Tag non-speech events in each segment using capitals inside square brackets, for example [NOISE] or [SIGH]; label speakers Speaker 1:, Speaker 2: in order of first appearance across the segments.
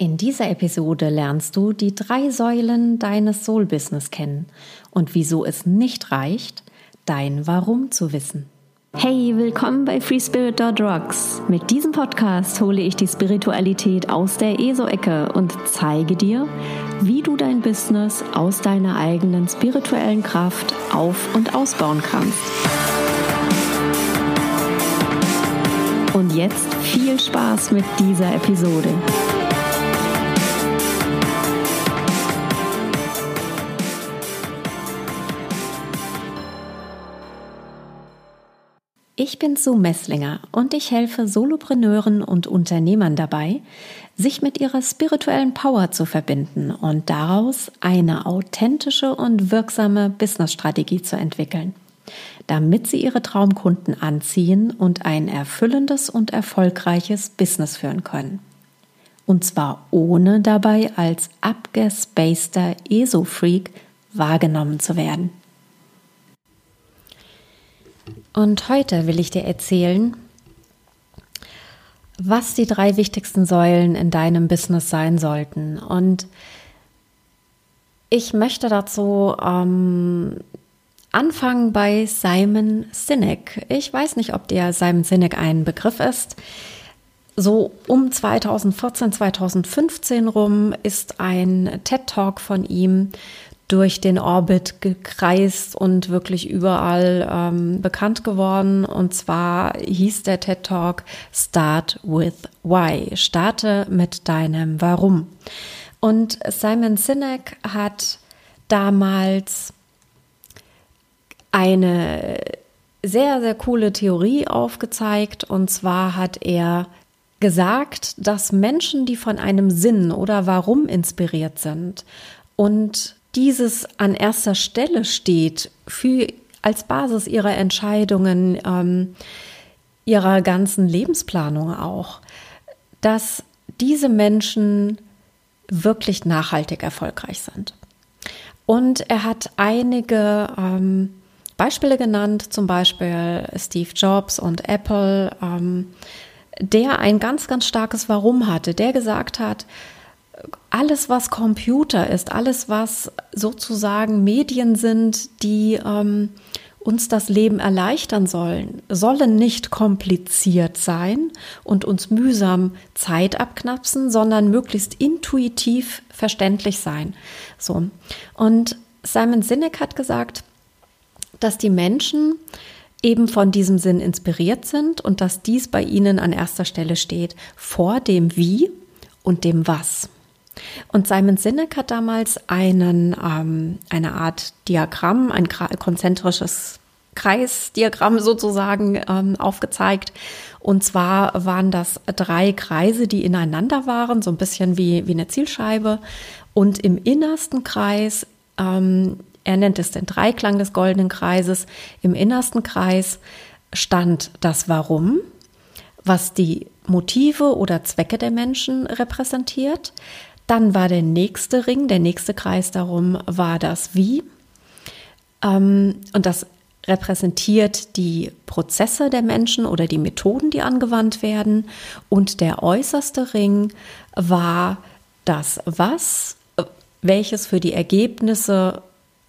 Speaker 1: In dieser Episode lernst du die drei Säulen deines Soul-Business kennen und wieso es nicht reicht, dein Warum zu wissen.
Speaker 2: Hey, willkommen bei FreeSpirit.rocks. Mit diesem Podcast hole ich die Spiritualität aus der ESO-Ecke und zeige dir, wie du dein Business aus deiner eigenen spirituellen Kraft auf- und ausbauen kannst. Und jetzt viel Spaß mit dieser Episode.
Speaker 1: Ich bin Sue Messlinger und ich helfe Solopreneuren und Unternehmern dabei, sich mit ihrer spirituellen Power zu verbinden und daraus eine authentische und wirksame Businessstrategie zu entwickeln, damit sie ihre Traumkunden anziehen und ein erfüllendes und erfolgreiches Business führen können. Und zwar ohne dabei als abgespaceter ESO-Freak wahrgenommen zu werden. Und heute will ich dir erzählen, was die drei wichtigsten Säulen in deinem Business sein sollten. Und ich möchte dazu ähm, anfangen bei Simon Sinek. Ich weiß nicht, ob dir Simon Sinek ein Begriff ist. So um 2014, 2015 rum ist ein TED Talk von ihm durch den Orbit gekreist und wirklich überall ähm, bekannt geworden. Und zwar hieß der TED Talk Start with Why. Starte mit deinem Warum. Und Simon Sinek hat damals eine sehr, sehr coole Theorie aufgezeigt. Und zwar hat er gesagt, dass Menschen, die von einem Sinn oder Warum inspiriert sind und dieses an erster Stelle steht für als Basis ihrer Entscheidungen, ähm, ihrer ganzen Lebensplanung auch, dass diese Menschen wirklich nachhaltig erfolgreich sind. Und er hat einige ähm, Beispiele genannt, zum Beispiel Steve Jobs und Apple, ähm, der ein ganz, ganz starkes Warum hatte, der gesagt hat, alles, was Computer ist, alles, was sozusagen Medien sind, die ähm, uns das Leben erleichtern sollen, sollen nicht kompliziert sein und uns mühsam Zeit abknapsen, sondern möglichst intuitiv verständlich sein. So. Und Simon Sinek hat gesagt, dass die Menschen eben von diesem Sinn inspiriert sind und dass dies bei ihnen an erster Stelle steht, vor dem Wie und dem Was. Und Simon Sinek hat damals einen, ähm, eine Art Diagramm, ein konzentrisches Kreisdiagramm sozusagen ähm, aufgezeigt. Und zwar waren das drei Kreise, die ineinander waren, so ein bisschen wie, wie eine Zielscheibe. Und im innersten Kreis, ähm, er nennt es den Dreiklang des goldenen Kreises, im innersten Kreis stand das Warum, was die Motive oder Zwecke der Menschen repräsentiert. Dann war der nächste Ring, der nächste Kreis darum war das Wie. Ähm, und das repräsentiert die Prozesse der Menschen oder die Methoden, die angewandt werden. Und der äußerste Ring war das Was, welches für die Ergebnisse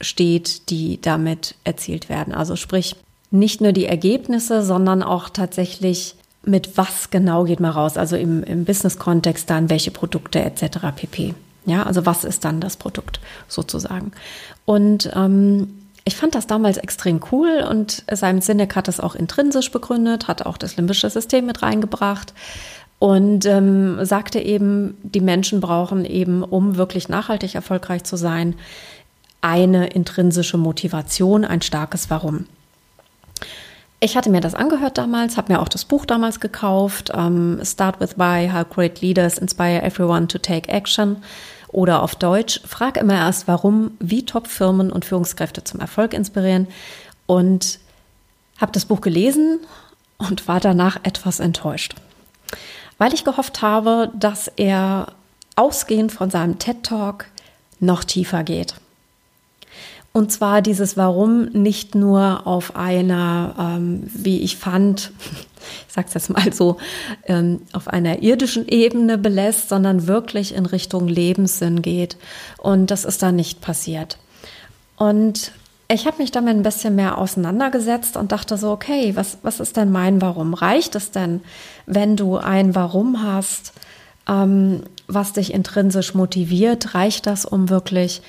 Speaker 1: steht, die damit erzielt werden. Also sprich, nicht nur die Ergebnisse, sondern auch tatsächlich mit was genau geht man raus, also im, im Business-Kontext dann, welche Produkte etc. pp. Ja, also was ist dann das Produkt sozusagen? Und ähm, ich fand das damals extrem cool und Simon Sinek hat das auch intrinsisch begründet, hat auch das limbische System mit reingebracht und ähm, sagte eben, die Menschen brauchen eben, um wirklich nachhaltig erfolgreich zu sein, eine intrinsische Motivation, ein starkes Warum. Ich hatte mir das angehört damals, habe mir auch das Buch damals gekauft, ähm, Start with Why, How Great Leaders Inspire Everyone to Take Action. Oder auf Deutsch, frag immer erst, warum, wie Top-Firmen und Führungskräfte zum Erfolg inspirieren. Und habe das Buch gelesen und war danach etwas enttäuscht. Weil ich gehofft habe, dass er ausgehend von seinem TED Talk noch tiefer geht. Und zwar dieses Warum nicht nur auf einer, ähm, wie ich fand, [LAUGHS] ich sage es jetzt mal so, ähm, auf einer irdischen Ebene belässt, sondern wirklich in Richtung Lebenssinn geht. Und das ist da nicht passiert. Und ich habe mich damit ein bisschen mehr auseinandergesetzt und dachte so, okay, was, was ist denn mein Warum? Reicht es denn, wenn du ein Warum hast, ähm, was dich intrinsisch motiviert? Reicht das, um wirklich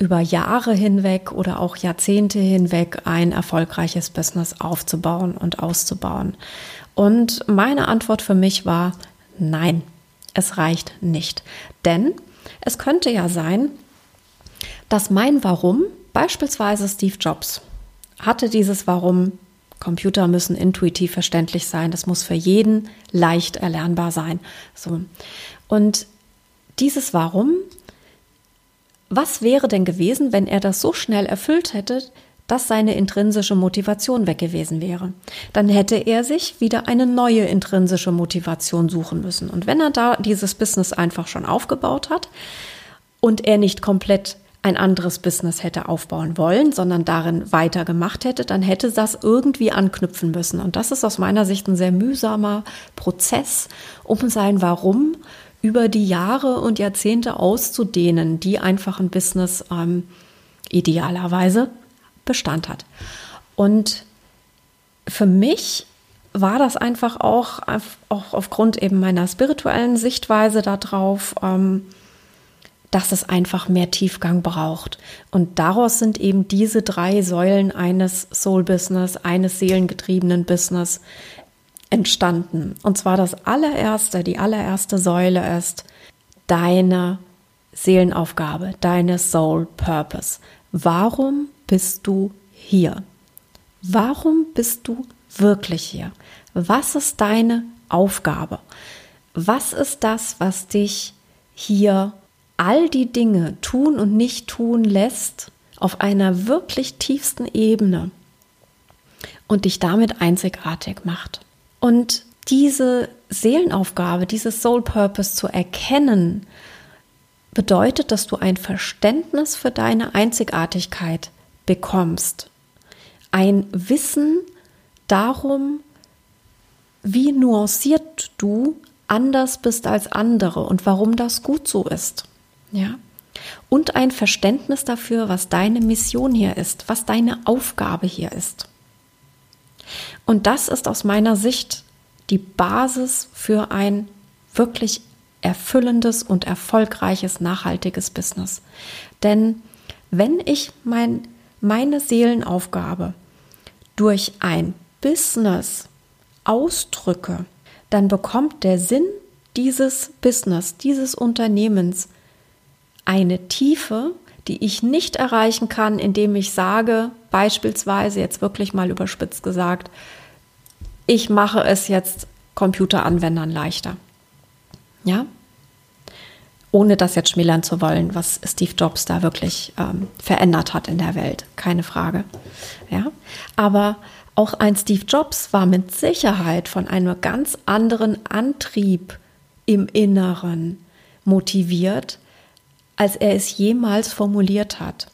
Speaker 1: über Jahre hinweg oder auch Jahrzehnte hinweg ein erfolgreiches Business aufzubauen und auszubauen? Und meine Antwort für mich war, nein, es reicht nicht. Denn es könnte ja sein, dass mein Warum, beispielsweise Steve Jobs, hatte dieses Warum, Computer müssen intuitiv verständlich sein, das muss für jeden leicht erlernbar sein. So. Und dieses Warum was wäre denn gewesen, wenn er das so schnell erfüllt hätte, dass seine intrinsische Motivation weg gewesen wäre? Dann hätte er sich wieder eine neue intrinsische Motivation suchen müssen. Und wenn er da dieses Business einfach schon aufgebaut hat und er nicht komplett ein anderes Business hätte aufbauen wollen, sondern darin weitergemacht hätte, dann hätte das irgendwie anknüpfen müssen. Und das ist aus meiner Sicht ein sehr mühsamer Prozess, um sein Warum über die Jahre und Jahrzehnte auszudehnen, die einfach ein Business ähm, idealerweise Bestand hat. Und für mich war das einfach auch, auch aufgrund eben meiner spirituellen Sichtweise darauf, ähm, dass es einfach mehr Tiefgang braucht. Und daraus sind eben diese drei Säulen eines Soul-Business, eines seelengetriebenen Business entstanden. Und zwar das allererste, die allererste Säule ist deine Seelenaufgabe, deine Soul Purpose. Warum bist du hier? Warum bist du wirklich hier? Was ist deine Aufgabe? Was ist das, was dich hier all die Dinge tun und nicht tun lässt auf einer wirklich tiefsten Ebene und dich damit einzigartig macht? Und diese Seelenaufgabe, dieses Soul Purpose zu erkennen, bedeutet, dass du ein Verständnis für deine Einzigartigkeit bekommst. Ein Wissen darum, wie nuanciert du anders bist als andere und warum das gut so ist. Ja? Und ein Verständnis dafür, was deine Mission hier ist, was deine Aufgabe hier ist. Und das ist aus meiner Sicht die Basis für ein wirklich erfüllendes und erfolgreiches, nachhaltiges Business. Denn wenn ich mein, meine Seelenaufgabe durch ein Business ausdrücke, dann bekommt der Sinn dieses Business, dieses Unternehmens eine Tiefe, die ich nicht erreichen kann, indem ich sage, beispielsweise jetzt wirklich mal überspitzt gesagt, ich mache es jetzt Computeranwendern leichter. Ja? Ohne das jetzt schmälern zu wollen, was Steve Jobs da wirklich ähm, verändert hat in der Welt. Keine Frage. Ja? Aber auch ein Steve Jobs war mit Sicherheit von einem ganz anderen Antrieb im Inneren motiviert, als er es jemals formuliert hat.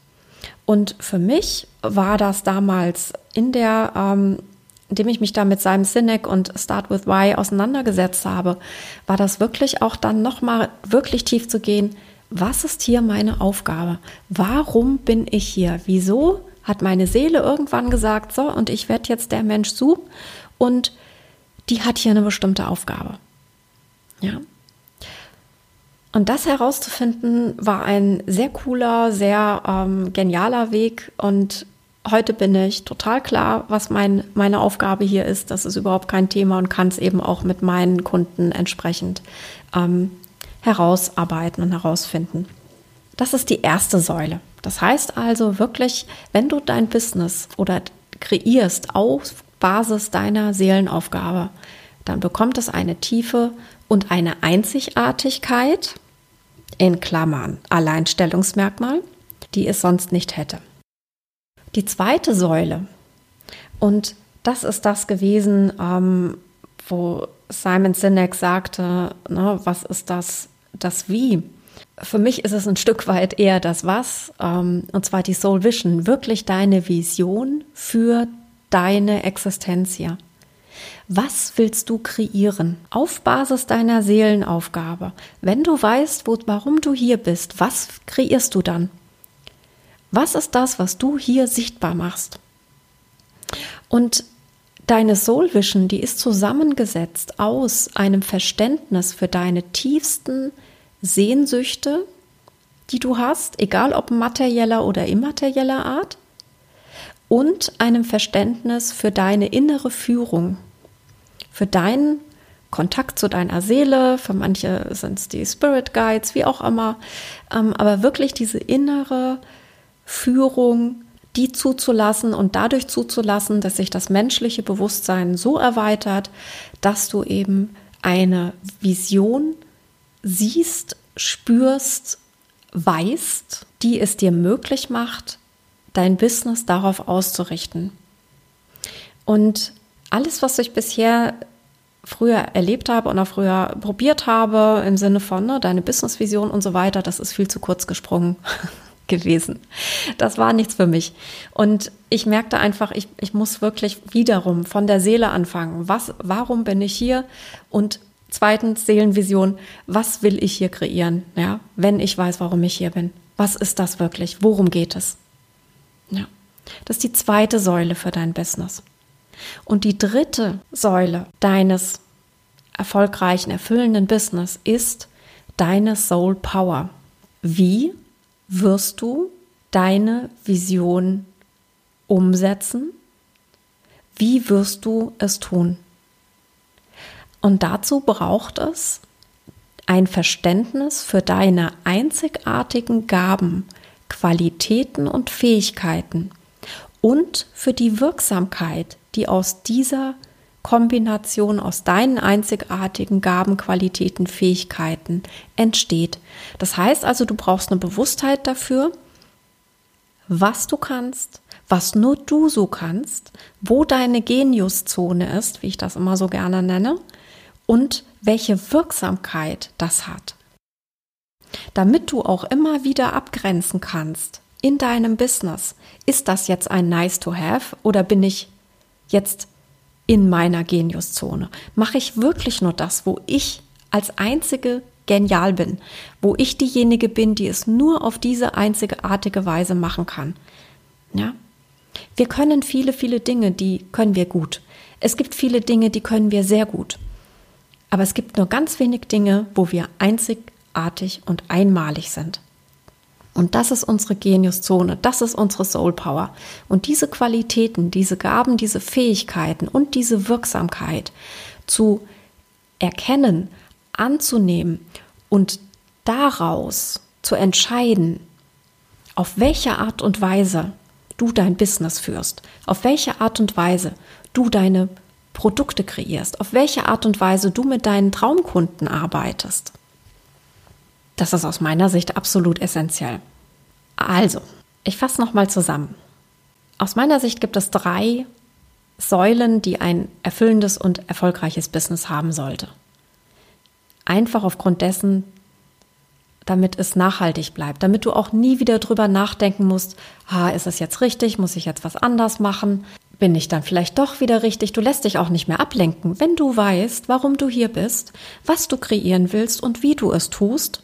Speaker 1: Und für mich war das damals in der, ähm, indem ich mich da mit seinem Cynic und Start with Why auseinandergesetzt habe, war das wirklich auch dann nochmal wirklich tief zu gehen. Was ist hier meine Aufgabe? Warum bin ich hier? Wieso hat meine Seele irgendwann gesagt, so, und ich werde jetzt der Mensch zu und die hat hier eine bestimmte Aufgabe. Ja. Und das herauszufinden war ein sehr cooler, sehr ähm, genialer Weg. Und heute bin ich total klar, was mein, meine Aufgabe hier ist. Das ist überhaupt kein Thema und kann es eben auch mit meinen Kunden entsprechend ähm, herausarbeiten und herausfinden. Das ist die erste Säule. Das heißt also wirklich, wenn du dein Business oder kreierst auf Basis deiner Seelenaufgabe, dann bekommt es eine Tiefe und eine Einzigartigkeit in Klammern Alleinstellungsmerkmal, die es sonst nicht hätte. Die zweite Säule, und das ist das gewesen, ähm, wo Simon Sinek sagte, ne, was ist das, das Wie? Für mich ist es ein Stück weit eher das Was, ähm, und zwar die Soul Vision, wirklich deine Vision für deine Existenz hier. Was willst du kreieren auf Basis deiner Seelenaufgabe? Wenn du weißt, wo, warum du hier bist, was kreierst du dann? Was ist das, was du hier sichtbar machst? Und deine Soul Vision, die ist zusammengesetzt aus einem Verständnis für deine tiefsten Sehnsüchte, die du hast, egal ob materieller oder immaterieller Art, und einem Verständnis für deine innere Führung, für deinen Kontakt zu deiner Seele, für manche sind es die Spirit Guides, wie auch immer, ähm, aber wirklich diese innere Führung, die zuzulassen und dadurch zuzulassen, dass sich das menschliche Bewusstsein so erweitert, dass du eben eine Vision siehst, spürst, weißt, die es dir möglich macht, dein Business darauf auszurichten. Und alles, was ich bisher früher erlebt habe und auch früher probiert habe, im Sinne von ne, deine Businessvision und so weiter, das ist viel zu kurz gesprungen [LAUGHS] gewesen. Das war nichts für mich. Und ich merkte einfach, ich, ich muss wirklich wiederum von der Seele anfangen. Was, warum bin ich hier? Und zweitens Seelenvision, was will ich hier kreieren? Ja, wenn ich weiß, warum ich hier bin. Was ist das wirklich? Worum geht es? Ja. Das ist die zweite Säule für dein Business. Und die dritte Säule deines erfolgreichen, erfüllenden Business ist deine Soul Power. Wie wirst du deine Vision umsetzen? Wie wirst du es tun? Und dazu braucht es ein Verständnis für deine einzigartigen Gaben, Qualitäten und Fähigkeiten und für die Wirksamkeit, die aus dieser Kombination aus deinen einzigartigen Gaben, Qualitäten, Fähigkeiten entsteht. Das heißt also, du brauchst eine Bewusstheit dafür, was du kannst, was nur du so kannst, wo deine Geniuszone ist, wie ich das immer so gerne nenne, und welche Wirksamkeit das hat. Damit du auch immer wieder abgrenzen kannst in deinem Business, ist das jetzt ein Nice to Have oder bin ich jetzt in meiner Geniuszone? Mache ich wirklich nur das, wo ich als einzige genial bin, wo ich diejenige bin, die es nur auf diese einzigartige Weise machen kann? Ja? Wir können viele, viele Dinge, die können wir gut. Es gibt viele Dinge, die können wir sehr gut. Aber es gibt nur ganz wenig Dinge, wo wir einzigartig und einmalig sind. Und das ist unsere Geniuszone, das ist unsere Soul Power. Und diese Qualitäten, diese Gaben, diese Fähigkeiten und diese Wirksamkeit zu erkennen, anzunehmen und daraus zu entscheiden, auf welche Art und Weise du dein Business führst, auf welche Art und Weise du deine Produkte kreierst, auf welche Art und Weise du mit deinen Traumkunden arbeitest. Das ist aus meiner Sicht absolut essentiell. Also, ich fasse nochmal zusammen. Aus meiner Sicht gibt es drei Säulen, die ein erfüllendes und erfolgreiches Business haben sollte. Einfach aufgrund dessen, damit es nachhaltig bleibt, damit du auch nie wieder drüber nachdenken musst, ha, ist es jetzt richtig, muss ich jetzt was anders machen, bin ich dann vielleicht doch wieder richtig, du lässt dich auch nicht mehr ablenken, wenn du weißt, warum du hier bist, was du kreieren willst und wie du es tust,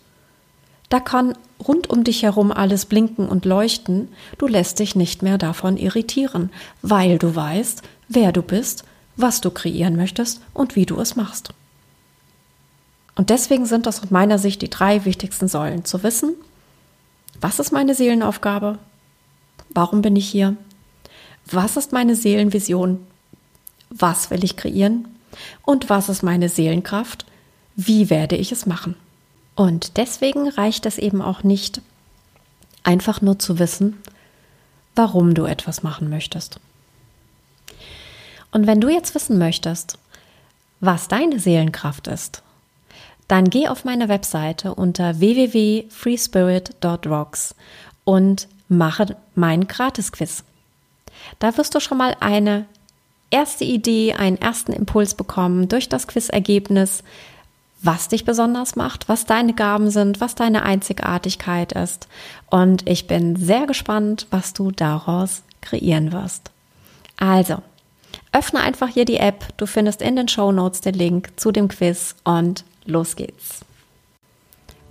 Speaker 1: da kann rund um dich herum alles blinken und leuchten, du lässt dich nicht mehr davon irritieren, weil du weißt, wer du bist, was du kreieren möchtest und wie du es machst. Und deswegen sind das aus meiner Sicht die drei wichtigsten Säulen. Zu wissen, was ist meine Seelenaufgabe? Warum bin ich hier? Was ist meine Seelenvision? Was will ich kreieren? Und was ist meine Seelenkraft? Wie werde ich es machen? Und deswegen reicht es eben auch nicht, einfach nur zu wissen, warum du etwas machen möchtest. Und wenn du jetzt wissen möchtest, was deine Seelenkraft ist, dann geh auf meine Webseite unter www.freespirit.rocks und mache meinen Gratis-Quiz. Da wirst du schon mal eine erste Idee, einen ersten Impuls bekommen durch das Quizergebnis, was dich besonders macht, was deine Gaben sind, was deine Einzigartigkeit ist. Und ich bin sehr gespannt, was du daraus kreieren wirst. Also, öffne einfach hier die App. Du findest in den Show Notes den Link zu dem Quiz und los geht's.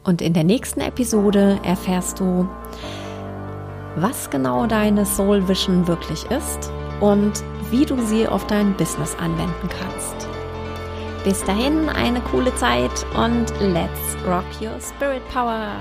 Speaker 1: Und in der nächsten Episode erfährst du, was genau deine Soul Vision wirklich ist und wie du sie auf dein Business anwenden kannst. Bis dahin eine coole Zeit und let's rock your spirit power!